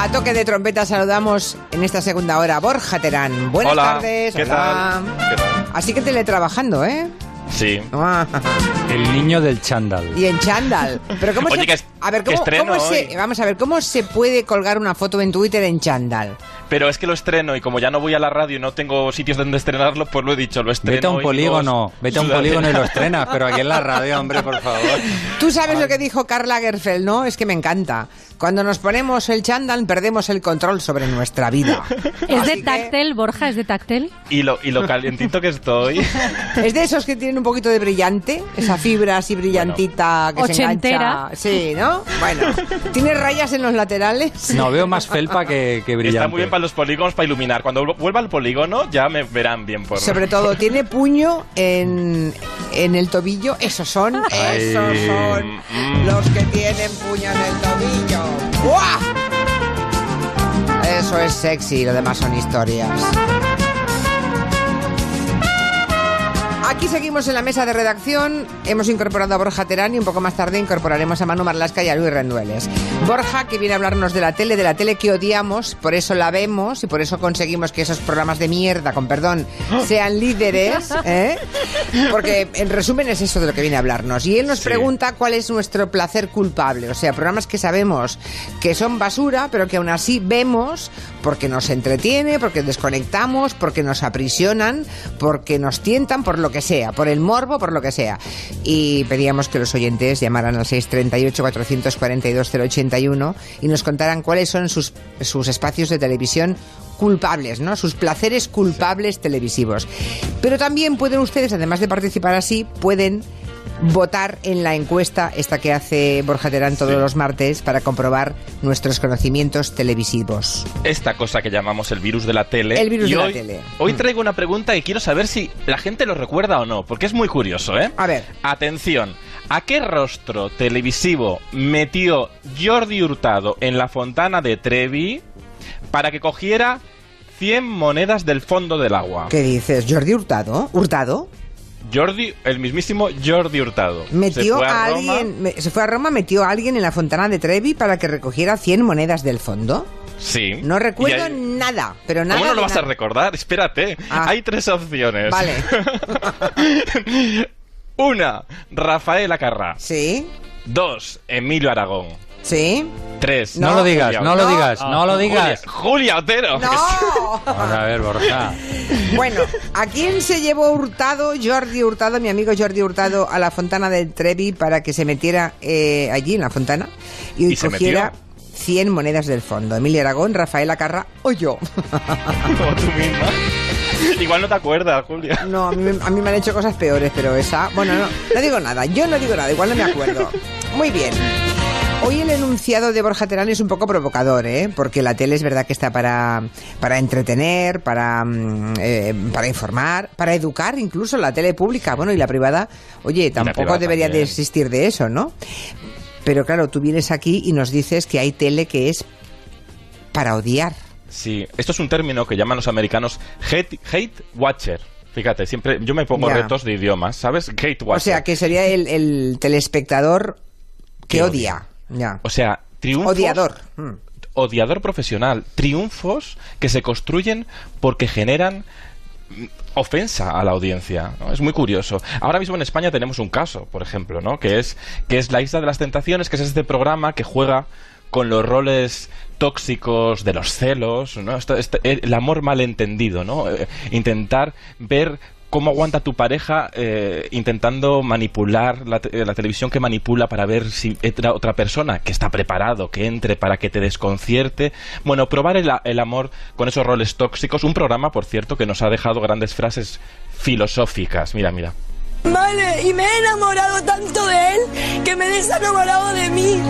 A toque de trompeta saludamos en esta segunda hora a Borja Terán. Buenas Hola, tardes. ¿qué hola. tal? ¿Qué tal? Así que teletrabajando, ¿eh? Sí. Ah, El niño del chándal. Y en chándal. Pero cómo Oye, se... que es- a ver, ¿cómo, se... Vamos a ver, ¿cómo se puede colgar una foto en Twitter en chándal? Pero es que lo estreno y como ya no voy a la radio y no tengo sitios donde estrenarlo, pues lo he dicho, lo estreno. Vete a un polígono, vete a un polígono y lo estrenas, pero aquí en la radio, hombre, por favor. Tú sabes lo que dijo Carla Lagerfeld, ¿no? Es que me encanta. Cuando nos ponemos el chándal perdemos el control sobre nuestra vida. ¿Es Así de que- táctel, Borja? ¿Es de táctel? Y lo, y lo calientito que estoy. Es de esos que tienen un poquito de brillante, esa fibra así brillantita que se Ochentera. engancha. Sí, ¿no? Bueno, ¿tiene rayas en los laterales? No, veo más felpa que, que brillante. Está muy bien para los polígonos para iluminar. Cuando vuelva al polígono ya me verán bien por Sobre todo, tiene puño en, en el tobillo. Esos son, Ay. esos son Mm. los que tienen puño en el tobillo. ¡Buah! Eso es sexy, lo demás son historias. Aquí seguimos en la mesa de redacción. Hemos incorporado a Borja Terán y un poco más tarde incorporaremos a Manu Marlasca y a Luis Rendueles. Borja, que viene a hablarnos de la tele, de la tele que odiamos, por eso la vemos y por eso conseguimos que esos programas de mierda, con perdón, sean líderes. ¿eh? Porque en resumen es eso de lo que viene a hablarnos. Y él nos Sí. pregunta cuál es nuestro placer culpable. O sea, programas que sabemos que son basura, pero que aún así vemos porque nos entretiene, porque desconectamos, porque nos aprisionan, porque nos tientan, por lo que sea, por el morbo, por lo que sea. Y pedíamos que los oyentes llamaran al 638-442-081 y nos contaran cuáles son sus, sus espacios de televisión culpables, ¿no? Sus placeres culpables televisivos. Pero también pueden ustedes, además de participar así, pueden votar en la encuesta esta que hace Borja Terán todos Sí. los martes para comprobar nuestros conocimientos televisivos. Esta cosa que llamamos el virus de la tele. El virus Y de la hoy- tele. Hoy traigo una pregunta y quiero saber si la gente lo recuerda o no, porque es muy curioso, ¿eh? A ver. Atención. ¿A qué rostro televisivo metió Jordi Hurtado en la fontana de Trevi para que cogiera 100 monedas del fondo del agua? ¿Qué dices? ¿Jordi Hurtado? ¿Hurtado? Jordi, el mismísimo Jordi Hurtado. Metió Se fue a, Roma. alguien, se fue a Roma, metió a alguien en la fontana de Trevi para que recogiera 100 monedas del fondo. Sí. No recuerdo nada, pero nada. ¿Cómo no lo vas a recordar? Espérate. Ah. Hay tres opciones. Vale. Una, Rafael Acarrá. ¿Sí? Dos, Emilio Aragón. ¿Sí? Tres, No, lo digas, Julia no lo No. digas, no lo digas. Julia, Julia Otero. ¡No! Vamos a ver, Borja. Bueno, ¿a quién se llevó Hurtado, Jordi Hurtado, mi amigo Jordi Hurtado, a la fontana del Trevi para que se metiera eh, allí en la fontana y, ¿Y se cogiera metió? 100 monedas del fondo? Emilio Aragón, Rafael Acarra o yo. Como tú misma. Igual no te acuerdas, Julia. No, a mí, a mí me han hecho cosas peores, pero esa... Bueno, no, no digo nada, yo no digo nada, igual no me acuerdo. Muy bien. Hoy el enunciado de Borja Terán es un poco provocador, ¿eh? Porque la tele es verdad que está para, para entretener, para, mm, eh, para informar, para educar, incluso la tele pública, bueno, y la privada, oye, tampoco privada debería de también. existir de eso, ¿no? Pero claro, tú vienes aquí y nos dices que hay tele que es para odiar. Sí, esto es un término que llaman los americanos hate, hate watcher. Fíjate, siempre yo me pongo Ya. retos de idiomas, ¿sabes? Hate watcher. O sea, que sería el, el telespectador que Que odia. Ya. O sea, triunfos... Odiador. Mm. odiador profesional, triunfos que se construyen porque generan mm, ofensa a la audiencia. ¿no? Es muy curioso. Ahora mismo en España tenemos un caso, por ejemplo, ¿no? que es que es la Isla de las Tentaciones, que es este programa que juega con los roles tóxicos de los celos, ¿no? Este- el amor malentendido, ¿no? Eh, intentar ver cómo aguanta tu pareja eh, intentando manipular la, te- la televisión que manipula para ver si entra otra persona que está preparado, que entre para que te desconcierte. Bueno, probar el amor con esos roles tóxicos. Un programa, por cierto, que nos ha dejado grandes frases filosóficas. Mira, mira. Vale, y me he enamorado tanto de él que me he desenamorado de mí.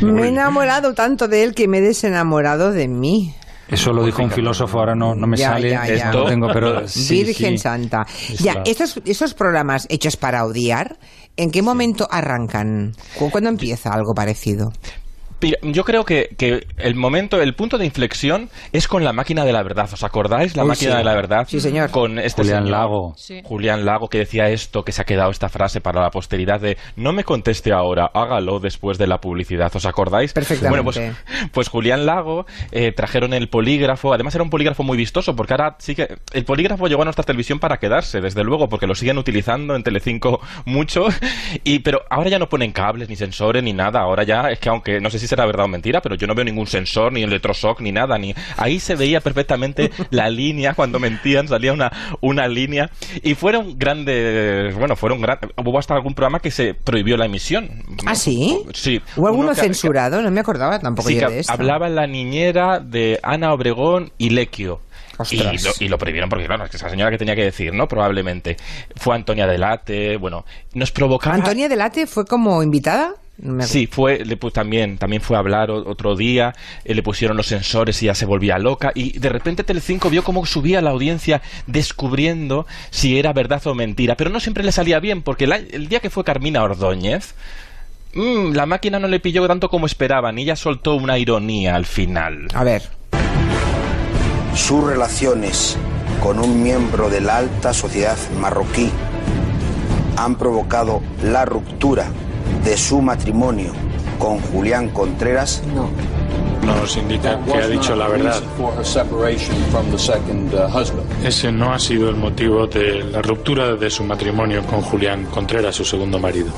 Me he enamorado tanto de él que me he desenamorado de mí. Eso lo dijo un filósofo, ahora no, no me Ya, sale. ya, ya. Esto lo tengo, pero sí, Virgen sí. Santa. Es Ya, la- estos, esos programas hechos para odiar, ¿en qué momento arrancan? ¿Cu- ¿Cuándo empieza algo parecido? Yo creo que, que, el momento, el punto de inflexión es con la máquina de la verdad. ¿Os acordáis? La máquina de la verdad. Sí, señor. Con este Julián Lago. Julián Lago que decía esto, que se ha quedado esta frase para la posteridad de no me conteste ahora, hágalo después de la publicidad. ¿Os acordáis? Perfectamente. Bueno, pues, pues Julián Lago eh, trajeron el polígrafo. Además era un polígrafo muy vistoso porque ahora sí que el polígrafo llegó a nuestra televisión para quedarse, desde luego, porque lo siguen utilizando en Telecinco mucho. Y pero ahora ya no ponen cables ni sensores ni nada. Ahora ya es que aunque no sé si será verdad o mentira, pero yo no veo ningún sensor, ni electroshock, ni nada. ni Ahí se veía perfectamente la línea, cuando mentían salía una, una línea. Y fueron grandes, bueno, fueron grandes, hubo hasta algún programa que se prohibió la emisión. ¿Ah, sí? Sí. ¿Hubo alguno censurado? no me acordaba tampoco sí, de esto. Hablaba la niñera de Ana Obregón y Lequio. Y lo, y lo, prohibieron porque, claro, es que esa señora que tenía que decir, ¿no? Probablemente. Fue Antonia Delate, bueno, nos provocaba... ¿Antonia Delate fue como invitada? Sí, fue, le, también, también fue a hablar otro día, eh, le pusieron los sensores y ya se volvía loca, y de repente Telecinco vio cómo subía la audiencia descubriendo si era verdad o mentira, pero no siempre le salía bien, porque el día que fue Carmina Ordóñez, mmm, la máquina no le pilló tanto como esperaban, y ella soltó una ironía al final. A ver. Sus relaciones con un miembro de la alta sociedad marroquí han provocado la ruptura de su matrimonio con Julián Contreras? No. Nos indica que ha dicho la verdad. Ese no ha sido el motivo de la ruptura de su matrimonio con Julián Contreras, su segundo marido.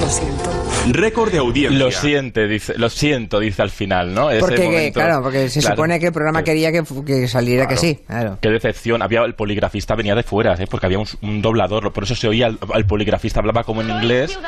Lo siento. Récord de audiencia. Lo siente, dice, lo siento, dice al final, ¿no? Ese porque, momento, claro, porque se claro, supone que el programa quería que, que saliera claro, que sí. Claro. Qué decepción. Había el poligrafista venía de fuera, ¿eh? porque había un, un doblador, por eso se oía al, al poligrafista hablaba como en inglés.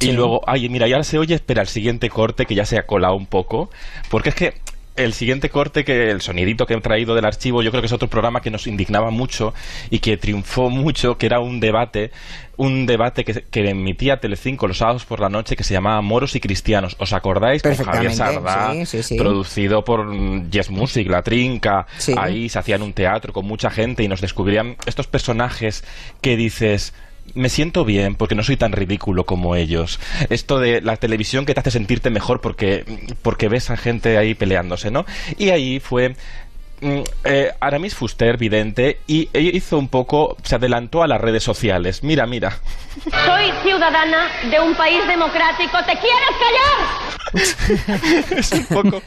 Y Sí. luego, ay, mira, y ahora se oye, espera, el siguiente corte que ya se ha colado un poco, porque es que el siguiente corte, que el sonidito que he traído del archivo, yo creo que es otro programa que nos indignaba mucho y que triunfó mucho, que era un debate, un debate que, que emitía Telecinco los sábados por la noche que se llamaba Moros y Cristianos. ¿Os acordáis? Con Javier Sardá, sí, sí, sí. producido por Yes Music, La Trinca, ahí se hacían un teatro con mucha gente y nos descubrían estos personajes que dices me siento bien porque no soy tan ridículo como ellos. Esto de la televisión que te hace sentirte mejor porque, porque ves a gente ahí peleándose, ¿no? Y ahí fue mm, eh, Aramis Fuster, vidente, y ella hizo un poco, se adelantó a las redes sociales. Mira, mira. Soy ciudadana de un país democrático. ¿Te quieres callar? es un poco,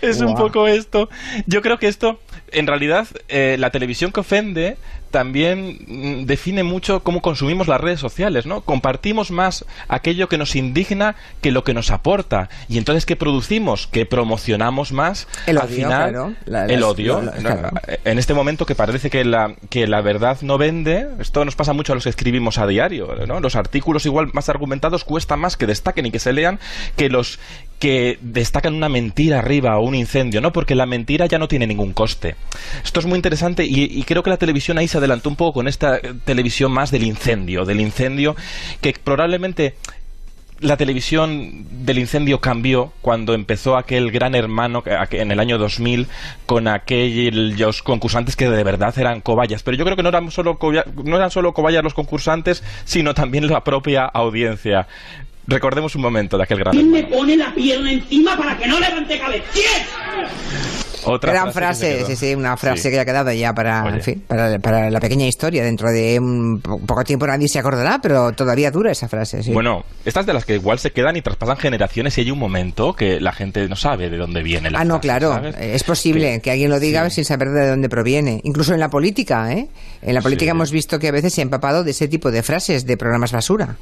es un poco esto. Yo creo que esto, en realidad, eh, la televisión que ofende también mm, define mucho cómo consumimos las redes sociales, ¿no? Compartimos más aquello que nos indigna que lo que nos aporta. Y entonces, ¿qué producimos? Que promocionamos más El al odio, final claro. La- el las- odio. lo- claro. En este momento que parece que la, que la verdad no vende, esto nos pasa mucho a los que escribimos a diario, ¿no? Los artículos igual más argumentados cuesta más que destaquen y que se lean que los que destacan una mentira arriba o un incendio, ¿no? Porque la mentira ya no tiene ningún coste. Esto es muy interesante y, y creo que la televisión ahí se adelantó un poco con esta eh, televisión más del incendio, del incendio que probablemente la televisión del incendio cambió cuando empezó aquel gran hermano aqu- en el año 2000 con aquellos concursantes que de verdad eran cobayas. Pero yo creo que no eran solo, coya- no eran solo cobayas los concursantes, sino también la propia audiencia. Recordemos un momento de aquel gran ¿Quién me pone la pierna encima para que no levante cabeza? ¿Quién? Otra Gran frase, que se frase, sí, sí, una frase Sí. que ha quedado ya para, en fin, para, para la pequeña historia. Dentro de un po- poco tiempo nadie se acordará, pero todavía dura esa frase, sí. Bueno, estas de las que igual se quedan y traspasan generaciones y hay un momento que la gente no sabe de dónde viene la Ah, no, frase, claro. ¿sabes? Es posible que, alguien lo diga sin saber de dónde proviene. Incluso en la política, ¿eh? En la política hemos visto que a veces se ha empapado de ese tipo de frases de programas basura.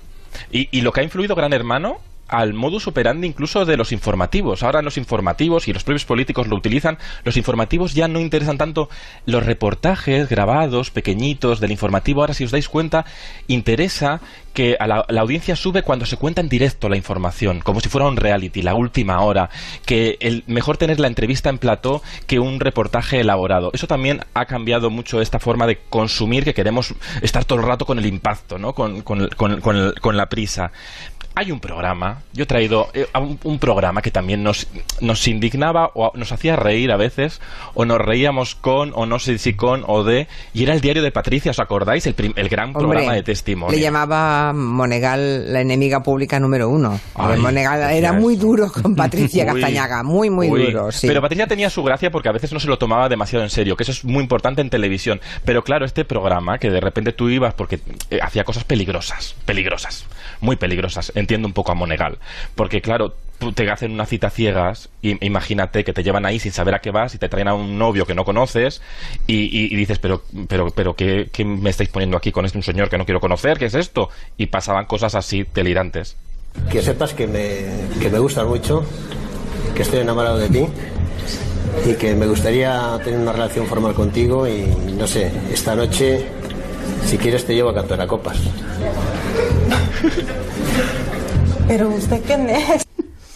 Y, y lo que ha influido Gran Hermano al modus operandi incluso de los informativos. Ahora los informativos, y los propios políticos lo utilizan, los informativos ya no interesan tanto los reportajes grabados, pequeñitos, del informativo. Ahora, si os dais cuenta, interesa que a la, la audiencia sube cuando se cuenta en directo la información, como si fuera un reality, la última hora, que el mejor tener la entrevista en plató que un reportaje elaborado. Eso también ha cambiado mucho esta forma de consumir, que queremos estar todo el rato con el impacto, ¿no? con, con- con- con la prisa hay un programa, yo he traído eh, un, un programa que también nos, nos indignaba o nos hacía reír a veces, o nos reíamos con, o no sé si con o de, y era el diario de Patricia, ¿os acordáis? El, prim- el gran Hombre, programa de testimonio. Le llamaba Monegal la enemiga pública número uno. Ay, Monegal era muy duro con Patricia Castañaga, muy, muy uy. duro. Sí. Pero Patricia tenía su gracia porque a veces no se lo tomaba demasiado en serio, que eso es muy importante en televisión. Pero claro, este programa, que de repente tú ibas porque eh, hacía cosas peligrosas, peligrosas, muy peligrosas. Entiendo un poco a Monegal. Porque claro, te hacen una cita ciegas, y imagínate que te llevan ahí sin saber a qué vas y te traen a un novio que no conoces y, y- y dices, pero, pero, pero ¿qué, ¿qué me estáis poniendo aquí con este un señor que no quiero conocer? ¿Qué es esto? Y pasaban cosas así delirantes. Que sepas que me, que me gustas mucho, que estoy enamorado de ti y que me gustaría tener una relación formal contigo y no sé, esta noche, si quieres te llevo a cantar a copas. Pero usted quién es?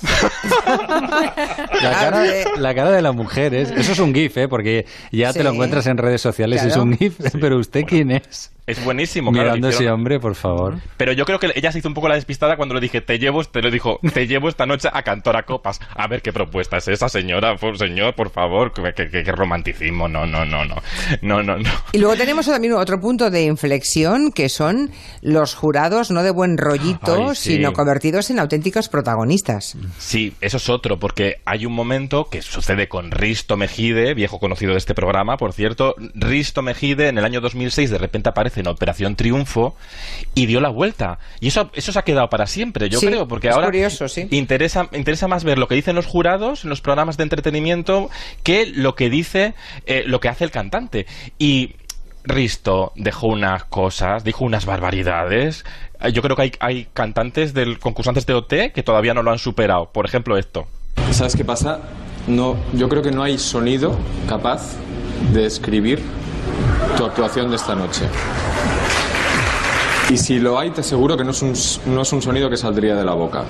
La cara, la cara de la mujer, es, eso es un GIF, ¿eh? porque ya te lo encuentras en redes sociales, es Claro. un GIF, pero ¿usted quién es? Es buenísimo, claro. Mirando ese hombre, por favor. Pero yo creo que ella se hizo un poco la despistada cuando le dije, te llevo, te lo dijo, te llevo esta noche a cantar a copas. A ver qué propuesta es esa, señora, por señor, por favor, que, que- que- que romanticismo, no, no, no, no, no, no, no. Y luego tenemos también otro punto de inflexión que son los jurados no de buen rollito, Ay, sí. sino convertidos en auténticos protagonistas. Sí, eso es otro, porque hay un momento que sucede con Risto Mejide, viejo conocido de este programa, por cierto. Risto Mejide en el año 2006 de repente aparece en Operación Triunfo y dio la vuelta. Y eso, eso se ha quedado para siempre, yo Sí, creo, porque ahora curioso, sí. interesa, interesa más ver lo que dicen los jurados en los programas de entretenimiento que lo que dice, eh, lo que hace el cantante. Y Risto dejó unas cosas, dijo unas barbaridades. Eh, Yo creo que hay, hay cantantes del concursantes de OT que todavía no lo han superado. Por ejemplo, esto. ¿Sabes qué pasa? No, yo creo que no hay sonido capaz de describir tu actuación de esta noche. Y si lo hay, te aseguro que no es un, no es un sonido que saldría de la boca.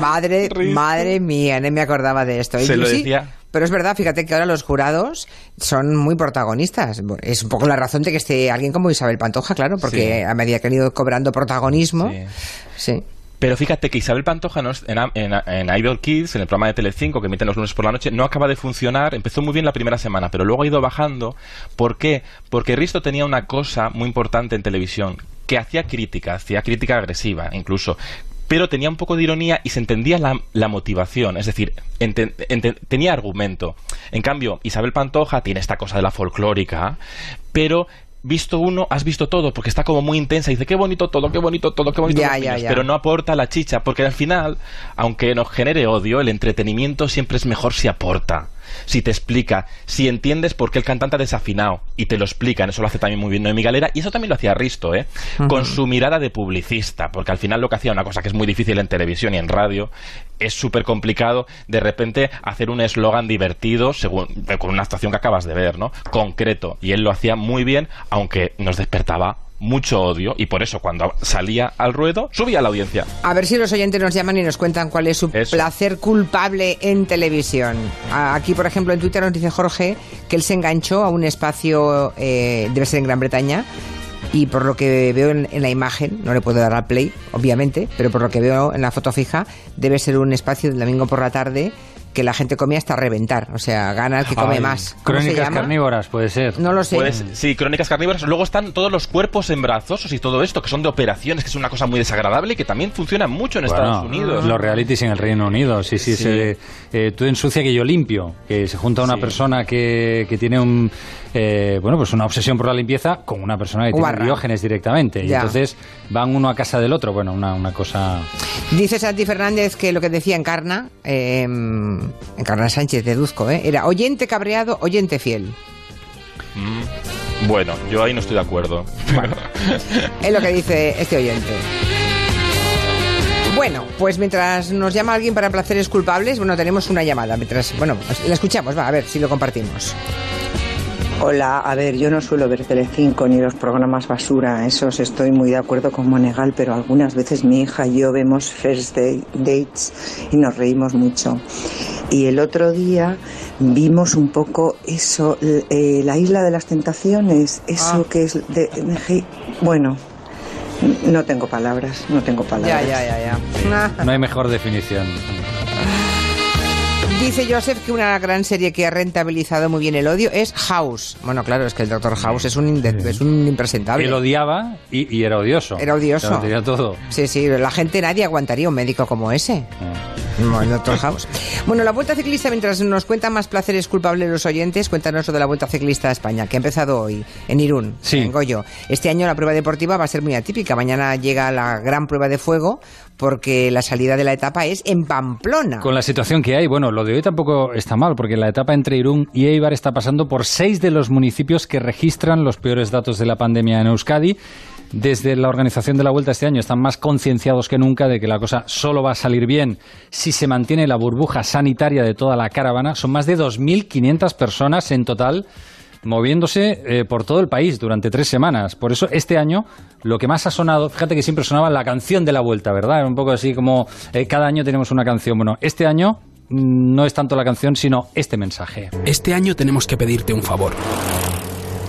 Madre, madre mía, no me acordaba de esto. Y Se lo sí, decía. Pero es verdad, fíjate que ahora los jurados son muy protagonistas. Es un poco la razón de que esté alguien como Isabel Pantoja, claro, porque Sí. a medida que han ido cobrando protagonismo, Sí. sí. Pero fíjate que Isabel Pantoja no es- en, en- en Idol Kids, en el programa de Telecinco que emiten los lunes por la noche, no acaba de funcionar. Empezó muy bien la primera semana, pero luego ha ido bajando. ¿Por qué? Porque Risto tenía una cosa muy importante en televisión, que hacía crítica, hacía crítica agresiva incluso. Pero tenía un poco de ironía y se entendía la, la motivación, es decir, enten- enten- tenía argumento. En cambio, Isabel Pantoja tiene esta cosa de la folclórica, pero visto uno, has visto todo, porque está como muy intensa y dice, qué bonito todo, qué bonito todo, qué bonito Ya, los ya, niños", ya. pero no aporta la chicha, porque al final, aunque nos genere odio, el entretenimiento siempre es mejor si aporta, si te explica, si entiendes por qué el cantante ha desafinado y te lo explican, eso lo hace también muy bien Noemi Galera, y eso también lo hacía Risto, ¿eh? con su mirada de publicista, porque al final lo que hacía, una cosa que es muy difícil en televisión y en radio, es súper complicado de repente hacer un eslogan divertido según, eh, con una actuación que acabas de ver, ¿no? Concreto. Y él lo hacía muy bien, aunque nos despertaba mucho odio y por eso cuando salía al ruedo subía la audiencia. A ver si los oyentes nos llaman y nos cuentan cuál es su Eso. placer culpable en televisión. Aquí, por ejemplo, en Twitter nos dice Jorge que él se enganchó a un espacio, eh, debe ser en Gran Bretaña, y por lo que veo en, en la imagen, no le puedo dar al play, obviamente, pero por lo que veo en la foto fija, debe ser un espacio del domingo por la tarde que la gente come hasta reventar. O sea, gana el que come Ay, más. ¿Cómo se Crónicas llama? carnívoras, puede ser. No lo sé. Puedes- sí, crónicas carnívoras. Luego están todos los cuerpos embrazosos y todo esto, que son de operaciones, que es una cosa muy desagradable y que también funciona mucho en Bueno, Estados Unidos. Los realities en el Reino Unido, sí, sí. Sí. se- eh, tú ensucia que yo limpio, que se junta una Sí. persona que, que tiene un, eh, bueno, pues una obsesión por la limpieza con una persona que Guarra. tiene diógenes directamente. Y entonces van uno a casa del otro. Bueno, una, una cosa... Dice Santi Fernández que lo que decía Encarna, eh, Encarna Sánchez, deduzco, ¿eh? era oyente cabreado, oyente fiel. Mm. Bueno, yo ahí no estoy de acuerdo. Es lo que dice este oyente. Bueno, pues mientras nos llama alguien para placeres culpables, bueno, tenemos una llamada. Mientras, bueno, la escuchamos, va, a ver si lo compartimos. Hola, a ver, yo no suelo ver Telecinco ni los programas basura, esos estoy muy de acuerdo con Monegal, pero algunas veces mi hija y yo vemos First Day- Dates y nos reímos mucho. Y el otro día vimos un poco eso, eh, la isla de las tentaciones, eso Ah. que es de, de- bueno, No tengo palabras, no tengo palabras. Ya, ya, ya, ya. No hay mejor definición. Dice Joseph que una gran serie que ha rentabilizado muy bien el odio es House. Bueno, claro, es que el Doctor House es un, inde- es un impresentable. Él odiaba y, y era odioso. Era odioso. Lo tenía todo. Sí, sí, la gente, nadie aguantaría un médico como ese. No, el Dr. House. Bueno, la Vuelta Ciclista, mientras nos cuentan más placeres culpables los oyentes, cuéntanos lo de la Vuelta Ciclista a España, que ha empezado hoy en Irún, en Goyo. Este año la prueba deportiva va a ser muy atípica. Mañana llega la gran prueba de fuego, porque la salida de la etapa es en Pamplona. Con la situación que hay, bueno, lo de hoy tampoco está mal, porque la etapa entre Irún y Eibar está pasando por seis de los municipios que registran los peores datos de la pandemia en Euskadi. Desde la organización de la Vuelta este año están más concienciados que nunca de que la cosa solo va a salir bien si se mantiene la burbuja sanitaria de toda la caravana. Son más de 2.500 personas en total moviéndose eh, por todo el país durante tres semanas. Por eso este año lo que más ha sonado, fíjate que siempre sonaba la canción de la vuelta, ¿verdad? Un poco así como eh, cada año tenemos una canción. Bueno, este año mm, no es tanto la canción, sino este mensaje. Este año tenemos que pedirte un favor.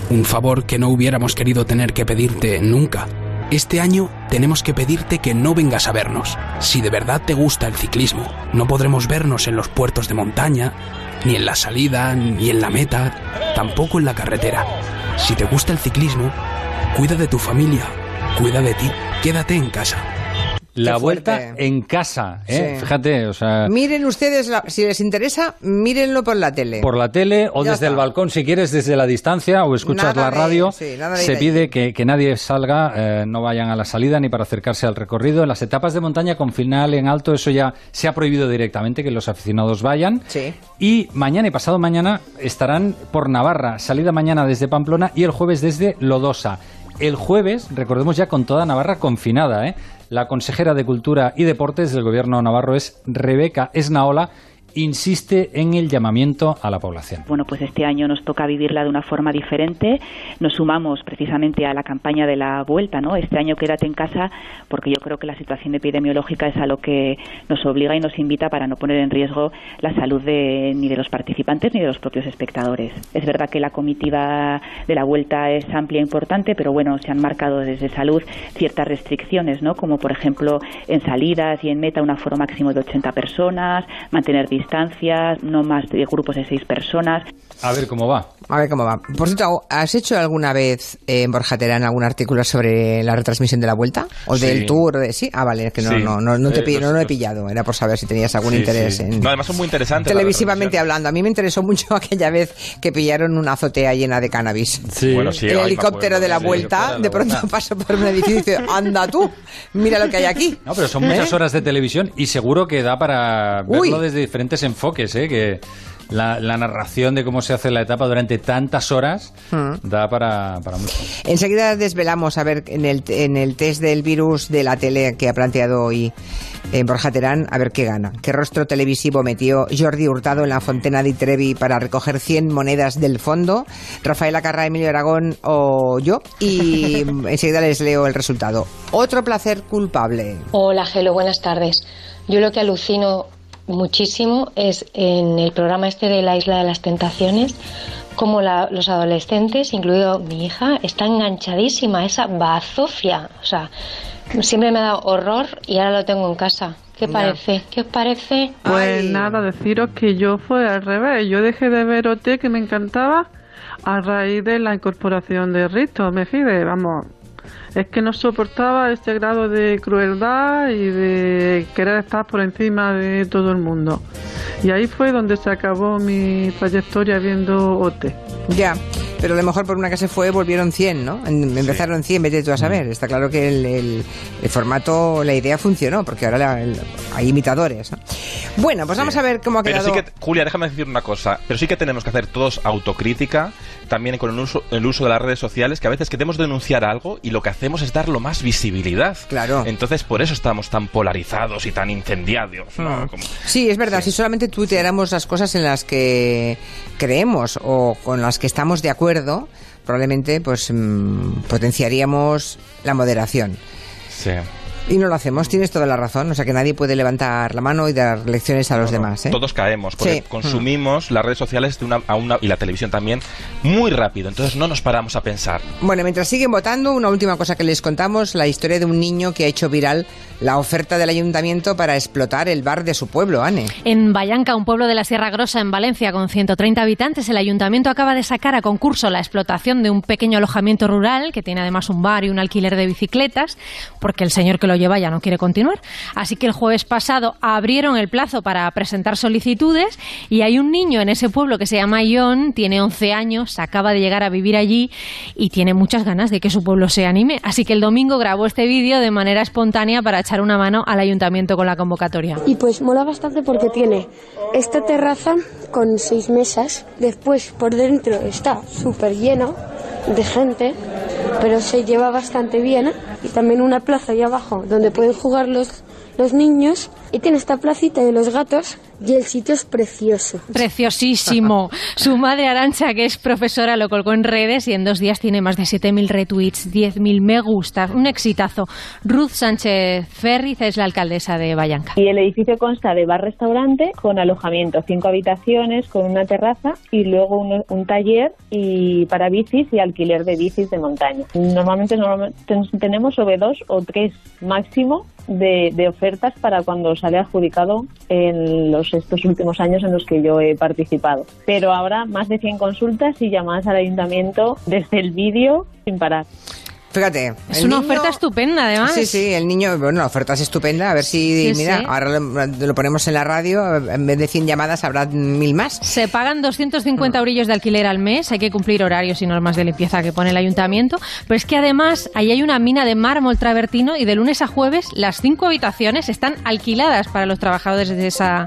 Un favor que no hubiéramos querido tener que pedirte nunca. Este año tenemos que pedirte que no vengas a vernos. Si de verdad te gusta el ciclismo, no podremos vernos en los puertos de montaña, ni en la salida, ni en la meta, tampoco en la carretera. Si te gusta el ciclismo, cuida de tu familia, cuida de ti, quédate en casa. La vuelta en casa, ¿eh? Sí. Fíjate, o sea, Miren ustedes, la- si les interesa, mírenlo por la tele. por la tele o Ya desde el balcón, si quieres, desde la distancia o escuchas Nada la de- radio, sí, nada de se pide que, que nadie salga, eh, no vayan a la salida ni para acercarse al recorrido. En las etapas de montaña con final en alto, eso ya se ha prohibido directamente que los aficionados vayan. Sí. Y mañana y pasado mañana estarán por Navarra, salida mañana desde Pamplona y el jueves desde Lodosa. El jueves, recordemos ya con toda Navarra confinada, ¿eh? La consejera de Cultura y Deportes del gobierno navarro es Rebeca Esnaola, insiste en el llamamiento a la población. Bueno, pues este año nos toca vivirla de una forma diferente. Nos sumamos precisamente a la campaña de la vuelta, ¿no? Este año quédate en casa porque yo creo que la situación epidemiológica es a lo que nos obliga y nos invita para no poner en riesgo la salud de, ni de los participantes ni de los propios espectadores. Es verdad que la comitiva de la vuelta es amplia e importante, pero bueno, se han marcado desde salud ciertas restricciones, ¿no? Como por ejemplo en salidas y en meta un aforo máximo de 80 personas, mantener distancias, no más de grupos de seis personas. A ver cómo va. A ver cómo va. Por cierto, ¿has hecho alguna vez eh, en Borja Terán algún artículo sobre la retransmisión de la vuelta? ¿O Sí. del tour? De... Sí, ah, vale, es que no, Sí. no, no, no te Eh, pillo- los- no lo he pillado. Era por saber si tenías algún Sí, interés sí. en. No, además son muy interesantes. Televisivamente hablando, a mí me interesó mucho aquella vez que pillaron una azotea llena de cannabis. Bueno, sí, el ay, me helicóptero acuerdo, de la sí. vuelta, de pronto pasó por un edificio y dice, anda tú, mira lo que hay aquí. No, pero son ¿Eh? muchas horas de televisión y seguro que da para Uy. verlo desde diferentes enfoques, ¿eh? Que la, la narración de cómo se hace la etapa durante tantas horas Hmm. da para, para mucho. Enseguida desvelamos, a ver, en el, en el test del virus de la tele que ha planteado hoy en Borja Terán, a ver qué gana. ¿Qué rostro televisivo metió Jordi Hurtado en la Fontena di Trevi para recoger 100 monedas del fondo? Rafael Acarra, Emilio Aragón o yo. Y enseguida les leo el resultado. Otro placer culpable. Hola, Gelo, buenas tardes. Yo lo que alucino muchísimo es en el programa este de la Isla de las Tentaciones, como la- los adolescentes, incluido mi hija, está enganchadísima a esa bazofia. O sea, siempre me ha dado horror y ahora lo tengo en casa. ¿Qué parece? ¿Qué os parece? Pues nada, deciros que yo fue al revés. Yo dejé de ver OT, que me encantaba, a raíz de la incorporación de Risto Mejide. Vamos, es que no soportaba este grado de crueldad y de querer estar por encima de todo el mundo. Y ahí fue donde se acabó mi trayectoria viendo OT. Ya, pero a lo mejor por una que se fue volvieron 100, ¿no? Empezaron 100, vete tú a saber. Está claro que el, el- el formato, la idea funcionó, porque ahora la- el- hay imitadores. ¿no? Bueno, pues vamos a ver cómo ha Pero quedado. sí que, Julia, déjame decir una cosa, pero sí que tenemos que hacer todos autocrítica, también con el uso, el uso de las redes sociales, que a veces queremos denunciar algo y lo que hacemos es darlo más visibilidad. Claro. Entonces, por eso estamos tan polarizados y tan incendiados. ¿no? Mm. Como- Sí, es verdad, si solamente tuiteáramos las cosas en las que creemos o con las que estamos de acuerdo, probablemente pues mm, potenciaríamos la moderación. Y no lo hacemos, tienes toda la razón. O sea que nadie puede levantar la mano y dar lecciones a los demás. ¿eh? Todos caemos, porque Sí. consumimos las redes sociales de una, a una, y la televisión también muy rápido. Entonces no nos paramos a pensar. Bueno, mientras siguen votando, una última cosa que les contamos, la historia de un niño que ha hecho viral la oferta del ayuntamiento para explotar el bar de su pueblo, Anne. En Vallanca, un pueblo de la Sierra Grosa, en Valencia, con 130 habitantes, el ayuntamiento acaba de sacar a concurso la explotación de un pequeño alojamiento rural que tiene además un bar y un alquiler de bicicletas, porque el señor que lo lleva ya no quiere continuar. Así que el jueves pasado abrieron el plazo para presentar solicitudes y hay un niño en ese pueblo que se llama John, tiene 11 años, acaba de llegar a vivir allí y tiene muchas ganas de que su pueblo se anime. Así que el domingo grabó este vídeo de manera espontánea para echar una mano al ayuntamiento con la convocatoria. Y pues mola bastante porque tiene esta terraza con seis mesas. Después por dentro está súper lleno de gente, pero se lleva bastante bien. Y también una plaza ahí abajo donde pueden jugar los, los niños. Y tiene esta placita de los gatos y el sitio es precioso. Preciosísimo. Su madre Arancha, que es profesora, lo colgó en redes y en dos días tiene más de 7.000 retweets, 10.000 me gusta. Un exitazo. Ruth Sánchez Ferriz es la alcaldesa de Vallanca. Y el edificio consta de bar-restaurante con alojamiento, cinco habitaciones, con una terraza y luego un, un taller y para bicis y alquiler de bicis de montaña. Normalmente, normalmente ten- tenemos sobre dos o tres máximo de, de ofertas para cuando sale adjudicado en los estos últimos años en los que yo he participado. Pero ahora más de 100 consultas y llamadas al ayuntamiento desde el vídeo sin parar. Fíjate. Es una niño- oferta estupenda, además. Sí, sí, el niño, bueno, la oferta es estupenda. A ver si, Sí, mira, sí. ahora lo, lo ponemos en la radio, en vez de 100 llamadas habrá mil más. Se pagan 250 eurillos de alquiler al mes, hay que cumplir horarios y normas de limpieza que pone el ayuntamiento, pero es que además ahí hay una mina de mármol travertino y de lunes a jueves las cinco habitaciones están alquiladas para los trabajadores de esa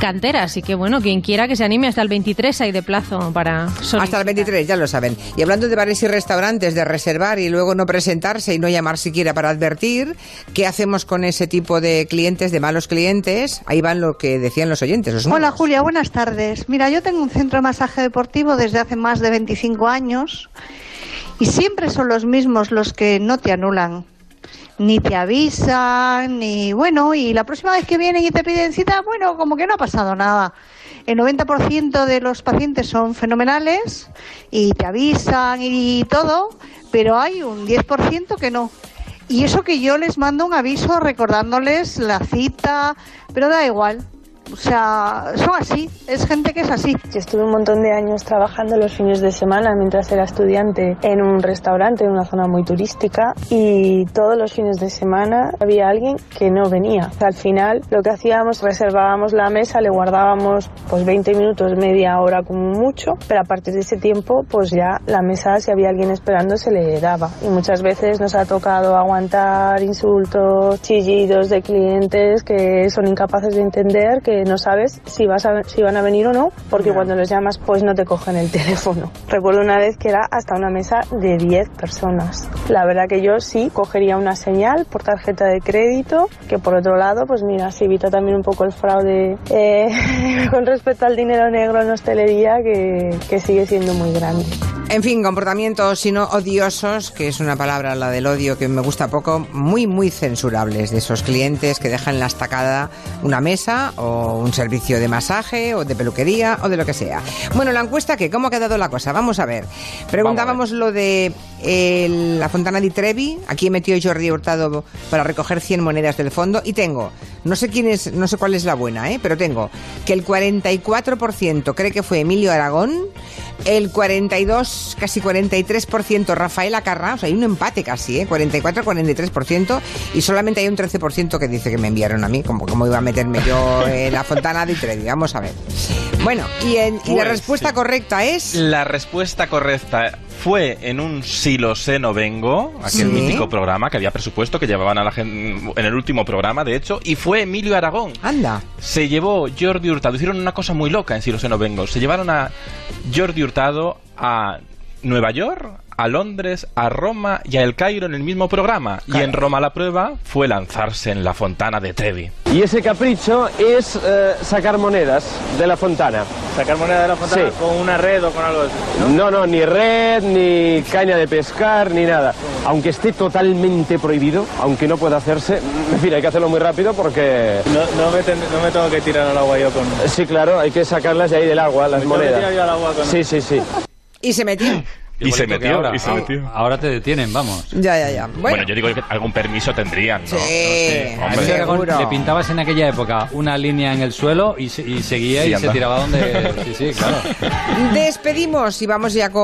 cantera, así que bueno, quien quiera que se anime hasta el 23 hay de plazo para Hasta el 23, ya lo saben. Y hablando de bares y restaurantes, de reservar y luego no presentarse y no llamar siquiera para advertir, ¿qué hacemos con ese tipo de clientes, de malos clientes? Ahí van lo que decían los oyentes. Los Hola. Julia, buenas tardes. Mira, yo tengo un centro de masaje deportivo desde hace más de 25 años y siempre son los mismos los que no te anulan. Ni te avisan, ni bueno, y la próxima vez que vienen y te piden cita, bueno, como que no ha pasado nada. El 90% de los pacientes son fenomenales y te avisan y todo, pero hay un 10% que no. Y eso que yo les mando un aviso recordándoles la cita, pero da igual. O sea, son así, es gente que es así. Yo estuve un montón de años trabajando los fines de semana mientras era estudiante en un restaurante en una zona muy turística y todos los fines de semana había alguien que no venía. Al final lo que hacíamos, reservábamos la mesa, le guardábamos pues 20 minutos, media hora como mucho, pero a partir de ese tiempo pues ya la mesa si había alguien esperando se le daba. Y muchas veces nos ha tocado aguantar insultos, chillidos de clientes que son incapaces de entender que no sabes si, vas a, si van a venir o no, porque cuando los llamas pues no te cogen el teléfono. Recuerdo una vez que era hasta una mesa de 10 personas. La verdad que yo sí cogería una señal por tarjeta de crédito, que por otro lado pues mira, se evita también un poco el fraude eh, con respecto al dinero negro en hostelería que, que sigue siendo muy grande. En fin, comportamientos, si no odiosos, que es una palabra, la del odio, que me gusta poco, muy, muy censurables de esos clientes que dejan en la estacada una mesa o un servicio de masaje o de peluquería o de lo que sea. Bueno, la encuesta, ¿qué? ¿Cómo ha quedado la cosa? Vamos a ver. Preguntábamos lo de el- la Fontana di Trevi. Aquí he metido Jordi Hurtado para recoger 100 monedas del fondo y tengo, no sé quién es, no sé cuál es la buena, ¿eh? pero tengo que el 44% cree que fue Emilio Aragón, el 42, casi 43% Rafael Acarra, o sea, hay un empate casi, ¿eh? 44-43%, y solamente hay un 13% que dice que me enviaron a mí, como, como iba a meterme yo en la Fontana di Trevi. Vamos a ver. Bueno, y, en- y la Pues, respuesta correcta es... La respuesta correcta fue en un Si lo sé no vengo, aquel Sí. mítico programa que había presupuesto, que llevaban a la gente en el último programa, de hecho, y fue Emilio Aragón. Anda. Se llevó Jordi Hurtado, hicieron una cosa muy loca en Si lo sé no vengo, se llevaron a Jordi Hurtado a Nueva York, a Londres, a Roma y a El Cairo en el mismo programa. Y en Roma la prueba fue lanzarse en la fontana de Trevi. Y ese capricho es eh, sacar monedas de la fontana. Sacar moneda de la fontana Sí. con una red o con algo así. No, no, ni red, ni caña de pescar, ni nada. Aunque esté totalmente prohibido, aunque no pueda hacerse, en fin, hay que hacerlo muy rápido porque... No, no, me ten- no me tengo que tirar al agua yo con... Sí, claro, hay que sacarlas de ahí del agua, las Me monedas. yo al agua con- Sí, sí, sí. Y se metió. Y se metió, ahora, y se ah, metió. Ahora te detienen, vamos. Ya, ya, ya. Bueno, Bueno, yo digo que algún permiso tendrían, ¿no? Sí, No sé, Seguro. le pintabas en aquella época una línea en el suelo y, se- y seguía Sí, y se tiraba donde... Sí, sí, claro. despedimos y vamos ya con